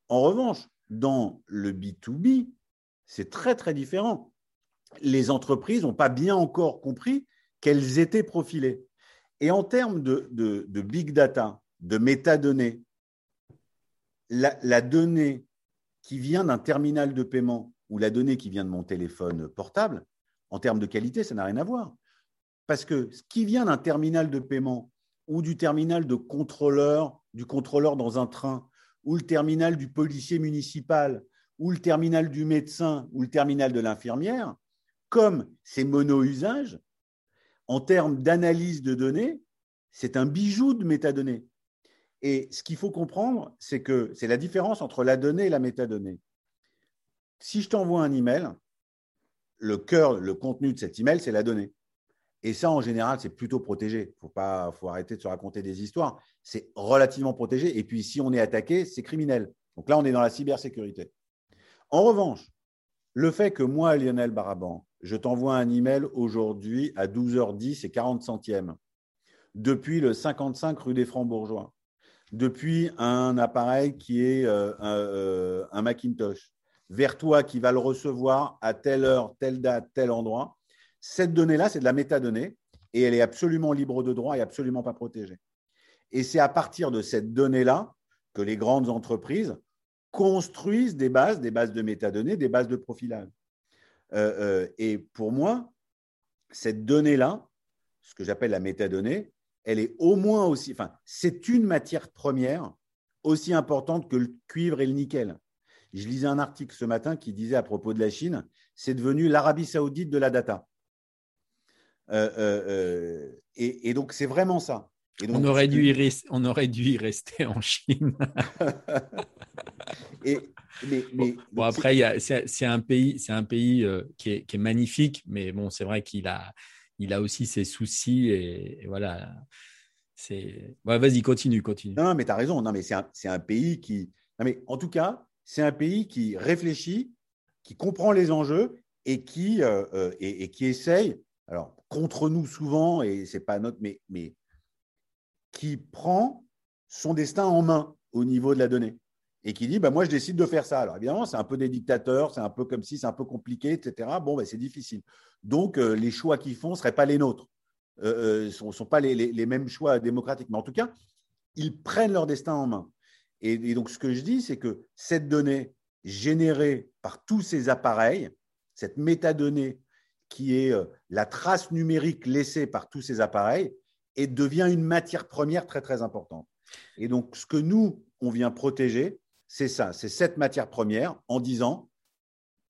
Speaker 2: En revanche, dans le B2B, c'est très, très différent. Les entreprises n'ont pas bien encore compris qu'elles étaient profilées. Et en termes de, big data, de métadonnées, la, la donnée qui vient d'un terminal de paiement ou la donnée qui vient de mon téléphone portable, en termes de qualité, ça n'a rien à voir. Parce que ce qui vient d'un terminal de paiement ou du terminal de contrôleur, du contrôleur dans un train, ou le terminal du policier municipal, ou le terminal du médecin, ou le terminal de l'infirmière, comme c'est mono-usage, en termes d'analyse de données, c'est un bijou de métadonnées. Et ce qu'il faut comprendre, c'est que c'est la différence entre la donnée et la métadonnée. Si je t'envoie un email, le cœur, le contenu de cet email, c'est la donnée. Et ça, en général, c'est plutôt protégé. Il faut, pas, faut arrêter de se raconter des histoires. C'est relativement protégé. Et puis, si on est attaqué, c'est criminel. Donc là, on est dans la cybersécurité. En revanche, le fait que moi, Lionel Baraban, je t'envoie un email aujourd'hui à 12h10 et 40 centièmes, depuis le 55 rue des Francs-Bourgeois, depuis un appareil qui est euh, euh, un Macintosh, vers toi qui va le recevoir à telle heure, telle date, tel endroit, cette donnée-là, c'est de la métadonnée et elle est absolument libre de droit et absolument pas protégée. Et c'est à partir de cette donnée-là que les grandes entreprises construisent des bases, des bases de métadonnées, des bases de profilage. Euh, euh, et pour moi, cette donnée-là, ce que j'appelle la métadonnée, elle est au moins aussi, enfin, c'est une matière première aussi importante que le cuivre et le nickel. Je lisais un article ce matin qui disait à propos de la Chine, c'est devenu l'Arabie saoudite de la data. Euh, et, donc, c'est vraiment ça.
Speaker 1: On, aurait dû y rester, on aurait dû y rester en Chine. et, mais, bon, après, c'est un pays, c'est un pays qui, est, magnifique, mais bon, c'est vrai qu'il a, il a aussi ses soucis et, voilà. C'est. Vas-y, continue, continue.
Speaker 2: Non, mais tu as raison. Non, mais c'est un, un, pays qui. Non, mais en tout cas, c'est un pays qui réfléchit, qui comprend les enjeux et qui, et, et, qui essaye alors contre nous souvent, et c'est pas notre, mais, mais qui prend son destin en main au niveau de la donnée et qui dit bah, Moi, je décide de faire ça. Alors, évidemment, c'est un peu des dictateurs, c'est un peu comme si c'est un peu compliqué, etc. Bon, ben, c'est difficile. Donc, euh, les choix qu'ils font ne seraient pas les nôtres. Ce euh, ne euh, sont, pas les, mêmes choix démocratiques. Mais en tout cas, ils prennent leur destin en main. Et, donc, ce que je dis, c'est que cette donnée générée par tous ces appareils, cette métadonnée qui est euh, la trace numérique laissée par tous ces appareils, et devient une matière première très très importante. Et donc, ce que nous, on vient protéger, c'est ça, c'est cette matière première en disant,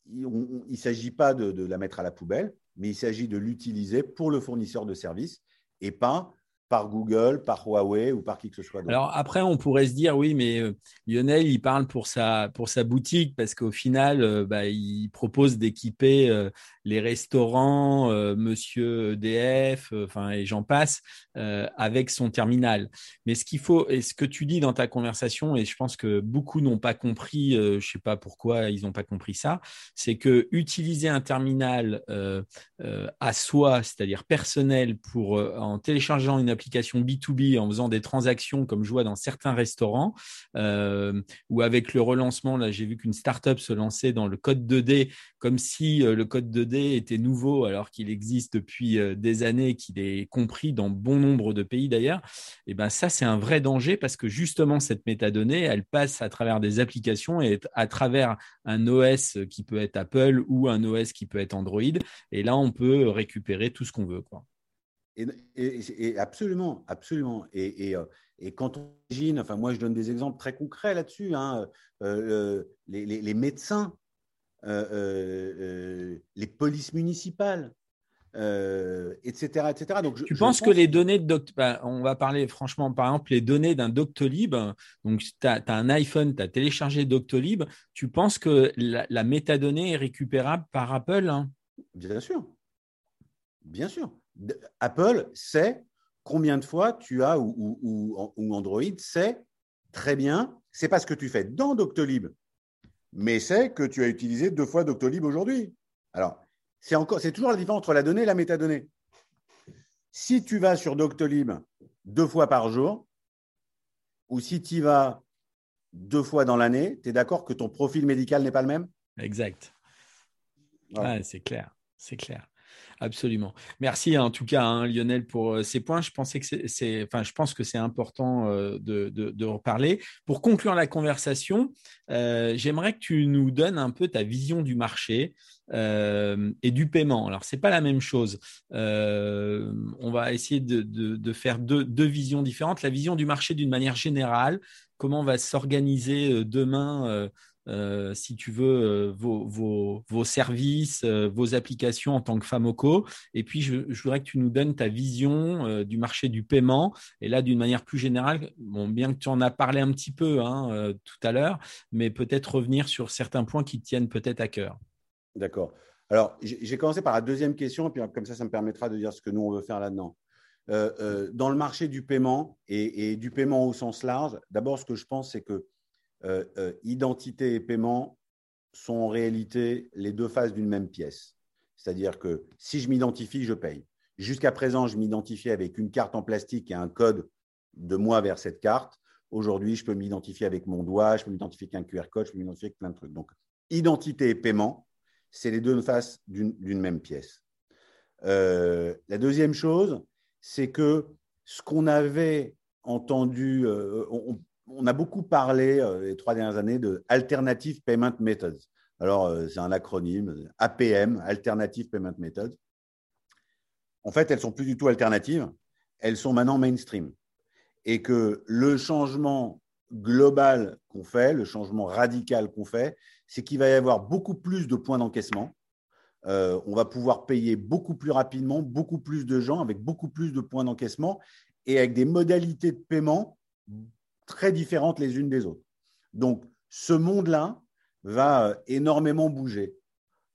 Speaker 2: il ne s'agit pas de, la mettre à la poubelle, mais il s'agit de l'utiliser pour le fournisseur de services et pas par Google, par Huawei ou par qui que ce soit.
Speaker 1: Alors après, on pourrait se dire, oui, mais euh, Lionel, il parle pour sa, pour sa boutique parce qu'au final, euh, bah, il propose d'équiper euh, les restaurants, Monsieur EDF, enfin, et j'en passe, avec son terminal. Mais ce qu'il faut, et ce que tu dis dans ta conversation, et je pense que beaucoup n'ont pas compris, je ne sais pas pourquoi ils n'ont pas compris ça, c'est que utiliser un terminal à soi, c'est-à-dire personnel, pour en téléchargeant une application B2B en faisant des transactions comme je vois dans certains restaurants, euh, ou avec le relancement, là j'ai vu qu'une startup se lançait dans le code 2D comme si euh, le code 2D était nouveau alors qu'il existe depuis euh, des années, qu'il est compris dans bon nombre de pays d'ailleurs. Et ben ça c'est un vrai danger parce que justement cette métadonnée, elle passe à travers des applications et à travers un OS qui peut être Apple ou un OS qui peut être Android. Et là on peut récupérer tout ce qu'on veut quoi.
Speaker 2: Et, absolument, absolument. Et, euh, et, quand on imagine, enfin moi je donne des exemples très concrets là-dessus, hein, euh, les, médecins, euh, les polices municipales, etc., etc.
Speaker 1: Donc, tu penses que les données de bah, on va parler franchement, par exemple, les données d'un Doctolib, donc tu as, un iPhone, tu as téléchargé Doctolib, tu penses que la, métadonnée est récupérable par Apple hein?
Speaker 2: Bien sûr. Bien sûr. Apple sait combien de fois tu as ou, Android sait très bien, c'est pas ce que tu fais dans Doctolib, mais c'est que tu as utilisé deux fois Doctolib aujourd'hui. Alors, c'est encore, c'est toujours la différence entre la donnée et la métadonnée. Si tu vas sur Doctolib deux fois par jour, ou si tu y vas deux fois dans l'année, tu es d'accord que ton profil médical n'est pas le même?
Speaker 1: Exact. c'est clair, c'est clair. Absolument. Merci en tout cas, hein, Lionel, pour euh, ces points. Je pensais que c'est, enfin, je pense que c'est important euh, de, de, reparler. Pour conclure la conversation, euh, j'aimerais que tu nous donnes un peu ta vision du marché et du paiement. Alors, c'est pas la même chose. on va essayer de, de faire deux, deux, visions différentes. La vision du marché d'une manière générale, comment va s'organiser demain euh, si tu veux, euh, vos, services, euh, vos applications en tant que Famoco. Et puis, je, voudrais que tu nous donnes ta vision du marché du paiement. Et là, d'une manière plus générale, bon, bien que tu en as parlé un petit peu hein, tout à l'heure, mais peut-être revenir sur certains points qui tiennent peut-être à cœur.
Speaker 2: D'accord. Alors, j'ai commencé par la deuxième question, et puis comme ça, ça me permettra de dire ce que nous, on veut faire là-dedans. dans le marché du paiement et, et, du paiement au sens large, d'abord, ce que je pense, c'est que euh, euh, identité et paiement sont en réalité les deux faces d'une même pièce. C'est-à-dire que si je m'identifie, je paye. Jusqu'à présent, je m'identifiais avec une carte en plastique et un code de moi vers cette carte. Aujourd'hui, je peux m'identifier avec mon doigt, je peux m'identifier avec un QR code, je peux m'identifier avec plein de trucs. Donc, identité et paiement, c'est les deux faces d'une même pièce. Euh, la deuxième chose, c'est que ce qu'on avait entendu, a beaucoup parlé euh, les trois dernières années de Alternative Payment Methods. Alors, euh, c'est un acronyme, APM, Alternative Payment Methods. En fait, elles sont plus du tout alternatives, elles sont maintenant mainstream. Et que le changement global qu'on fait, le changement radical qu'on fait, c'est qu'il va y avoir beaucoup plus de points d'encaissement. Euh, on va pouvoir payer beaucoup plus rapidement, beaucoup plus de gens avec beaucoup plus de points d'encaissement et avec des modalités de paiement très différentes les unes des autres. Donc, ce monde-là va euh, énormément bouger.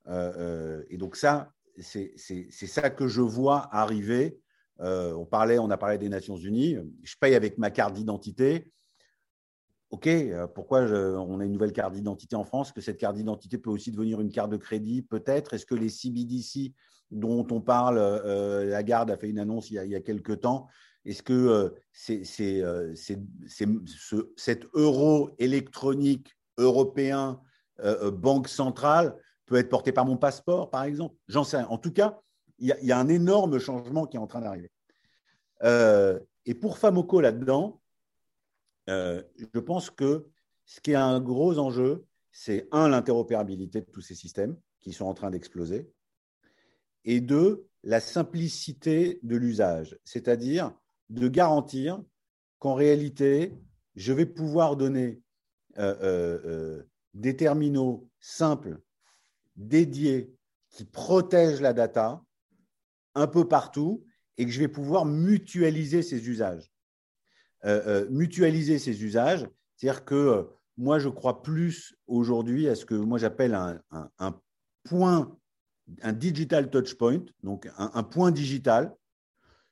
Speaker 2: Euh, euh, et donc, ça, c'est ça que je vois arriver. on, parlait, on a parlé des Nations Unies. Je paye avec ma carte d'identité. OK, pourquoi on a une nouvelle carte d'identité en France? Que cette carte d'identité peut aussi devenir une carte de crédit, peut-être? Est-ce que les CBDC dont on parle, la garde a fait une annonce il y a, il y a quelques temps, est-ce que euh, euh, cet euro électronique européen euh, banque centrale peut être porté par mon passeport, par exemple? J'en sais. En tout cas, il y, a un énorme changement qui est en train d'arriver. et pour Famoco là-dedans, je pense que ce qui est un gros enjeu, c'est un, l'interopérabilité de tous ces systèmes qui sont en train d'exploser, et deux, la simplicité de l'usage, c'est-à-dire de garantir qu'en réalité, je vais pouvoir donner euh, euh, euh, des terminaux simples, dédiés, qui protègent la data un peu partout et que je vais pouvoir mutualiser ces usages. mutualiser ces usages, c'est-à-dire que moi, je crois plus aujourd'hui à ce que moi j'appelle un, point, un digital touch point, donc un, point digital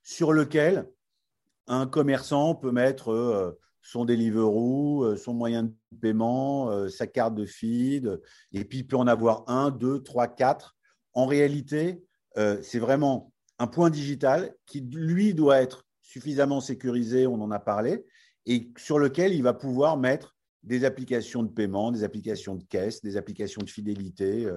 Speaker 2: sur lequel un commerçant peut mettre euh, son Deliveroo, euh, son moyen de paiement, euh, sa carte de feed, et puis il peut en avoir un, deux, trois, quatre. En réalité, c'est vraiment un point digital qui, lui, doit être suffisamment sécurisé, on en a parlé, et sur lequel il va pouvoir mettre des applications de paiement, des applications de caisse, des applications de fidélité,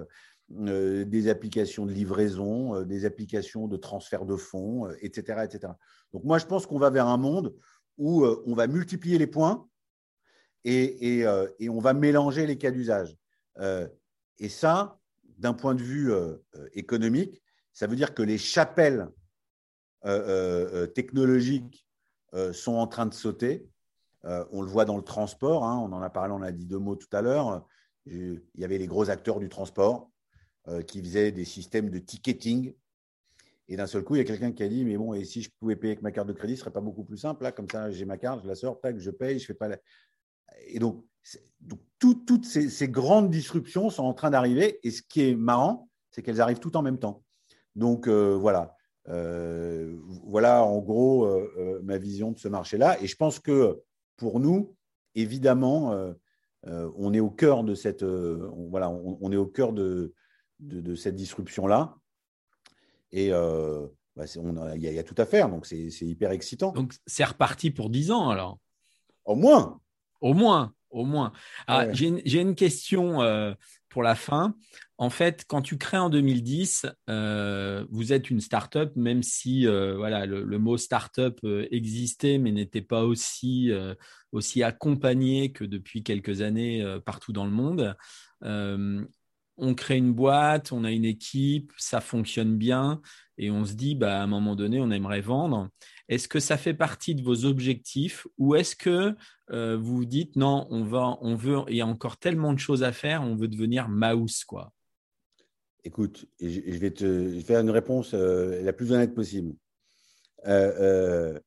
Speaker 2: euh, euh, des applications de livraison, euh, des applications de transfert de fonds, etc., etc. Donc moi, je pense qu'on va vers un monde où on va multiplier les points et, on va mélanger les cas d'usage. et ça, d'un point de vue économique, ça veut dire que les chapelles technologiques sont en train de sauter euh, on le voit dans le transport, hein, on en a parlé, on a dit deux mots tout à l'heure. Il y avait les gros acteurs du transport euh, qui faisaient des systèmes de ticketing. Et d'un seul coup, il y a quelqu'un qui a dit Mais bon, et si je pouvais payer avec ma carte de crédit, ce serait pas beaucoup plus simple. Là, comme ça, j'ai ma carte, je la sors, tac, je paye, je fais pas. Et donc, toutes ces, grandes disruptions sont en train d'arriver. Et ce qui est marrant, c'est qu'elles arrivent toutes en même temps. Donc, euh, voilà. voilà en gros ma vision de ce marché-là. Et je pense que pour nous, évidemment, euh, euh, on est au cœur de cette, euh, voilà, on, est au cœur de, de, cette disruption-là. Et bah, il y, a tout à faire, donc c'est hyper excitant.
Speaker 1: Donc c'est reparti pour 10 ans alors
Speaker 2: Au moins
Speaker 1: Au moins, au moins. Ah, j'ai une, question pour la fin. En fait, quand tu crées en 2010, euh, vous êtes une start-up, même si euh, voilà, le, mot start-up euh, existait, mais n'était pas aussi, aussi accompagné que depuis quelques années partout dans le monde. On crée une boîte, on a une équipe, ça fonctionne bien, et on se dit, bah, à un moment donné, on aimerait vendre. Est-ce que ça fait partie de vos objectifs ou est-ce que vous vous dites non, on va, on veut, il y a encore tellement de choses à faire, on veut devenir mouse quoi?
Speaker 2: Écoute, je vais te faire une réponse euh, la plus honnête possible. Euh,
Speaker 1: euh,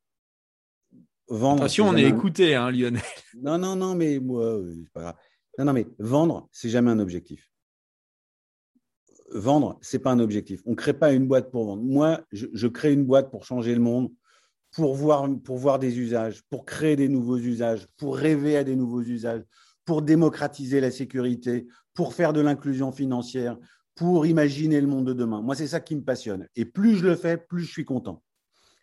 Speaker 1: vendre. Attention, on est écouté, hein, Lionel.
Speaker 2: Non, non, non, mais moi, c'est pas grave. Non, non, mais vendre, c'est jamais un objectif. Vendre, c'est pas un objectif. On ne crée pas une boîte pour vendre. Moi, je, crée une boîte pour changer le monde, pour voir, pour voir des usages, pour créer des nouveaux usages, pour rêver à des nouveaux usages, pour démocratiser la sécurité, pour faire de l'inclusion financière, pour imaginer le monde de demain. Moi, c'est ça qui me passionne. Et plus je le fais, plus je suis content.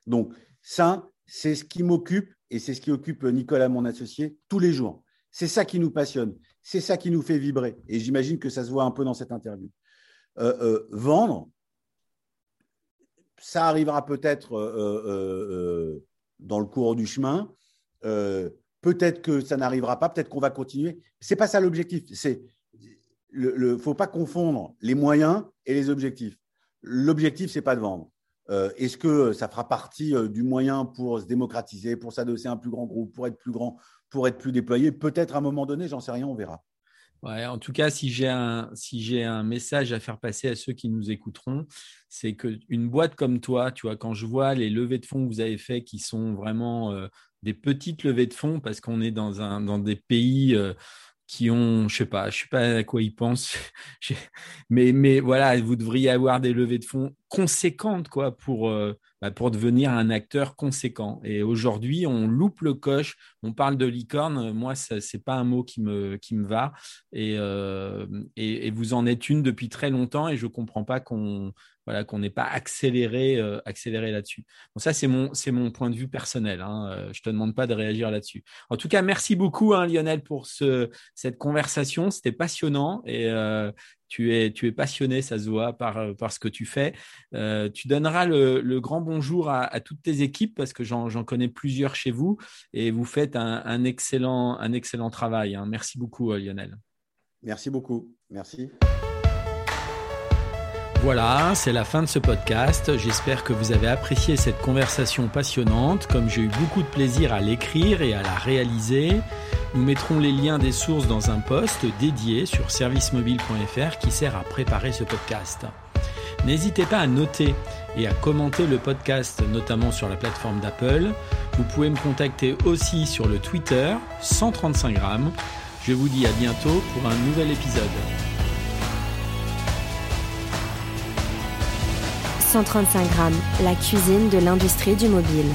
Speaker 2: Donc, ça, c'est ce qui m'occupe et c'est ce qui occupe Nicolas, mon associé, tous les jours. C'est ça qui nous passionne. C'est ça qui nous fait vibrer. Et j'imagine que ça se voit un peu dans cette interview. Euh, euh, vendre, ça arrivera peut-être euh, dans le cours du chemin. peut-être que ça n'arrivera pas. Peut-être qu'on va continuer. C'est pas ça l'objectif. C'est il ne faut pas confondre les moyens et les objectifs. L'objectif, c'est pas de vendre. Est-ce que ça fera partie du moyen pour se démocratiser, pour s'adosser à un plus grand groupe, pour être plus grand, pour être plus déployé? Peut-être à un moment donné, j'en sais rien, on verra.
Speaker 1: En tout cas, si j'ai un, message à faire passer à ceux qui nous écouteront, c'est qu'une boîte comme toi, tu vois, quand je vois les levées de fonds que vous avez fait qui sont vraiment euh, des petites levées de fonds parce qu'on est dans, un, dans des pays qui ont, je sais pas, je sais pas à quoi ils pensent, mais voilà, vous devriez avoir des levées de fonds conséquentes quoi pour euh, bah, pour devenir un acteur conséquent. Et aujourd'hui, on loupe le coche. On parle de licorne, moi ça c'est pas un mot qui me va. Et, euh, et, et vous en êtes une depuis très longtemps et je comprends pas qu'on voilà, qu'on n'ait pas accéléré, euh, accéléré là-dessus. Bon, ça, c'est mon, c'est mon point de vue personnel. Hein. Euh, je te demande pas de réagir là-dessus. En tout cas, merci beaucoup, hein, Lionel, pour ce, cette conversation. C'était passionnant et euh, tu es, tu es passionné, ça se voit par, par ce que tu fais. tu donneras le, grand bonjour à, toutes tes équipes parce que j'en, connais plusieurs chez vous et vous faites un, excellent, un excellent travail. Hein. Merci beaucoup, Lionel.
Speaker 2: Merci beaucoup. Merci.
Speaker 1: Voilà, c'est la fin de ce podcast. J'espère que vous avez apprécié cette conversation passionnante, comme j'ai eu beaucoup de plaisir à l'écrire et à la réaliser. Nous mettrons les liens des sources dans un post dédié sur servicemobile.fr qui sert à préparer ce podcast. N'hésitez pas à noter et à commenter le podcast, notamment sur la plateforme d'Apple. Vous pouvez me contacter aussi sur le Twitter 135 grammes. Je vous dis à bientôt pour un nouvel épisode.
Speaker 3: 135 grammes, la cuisine de l'industrie du mobile.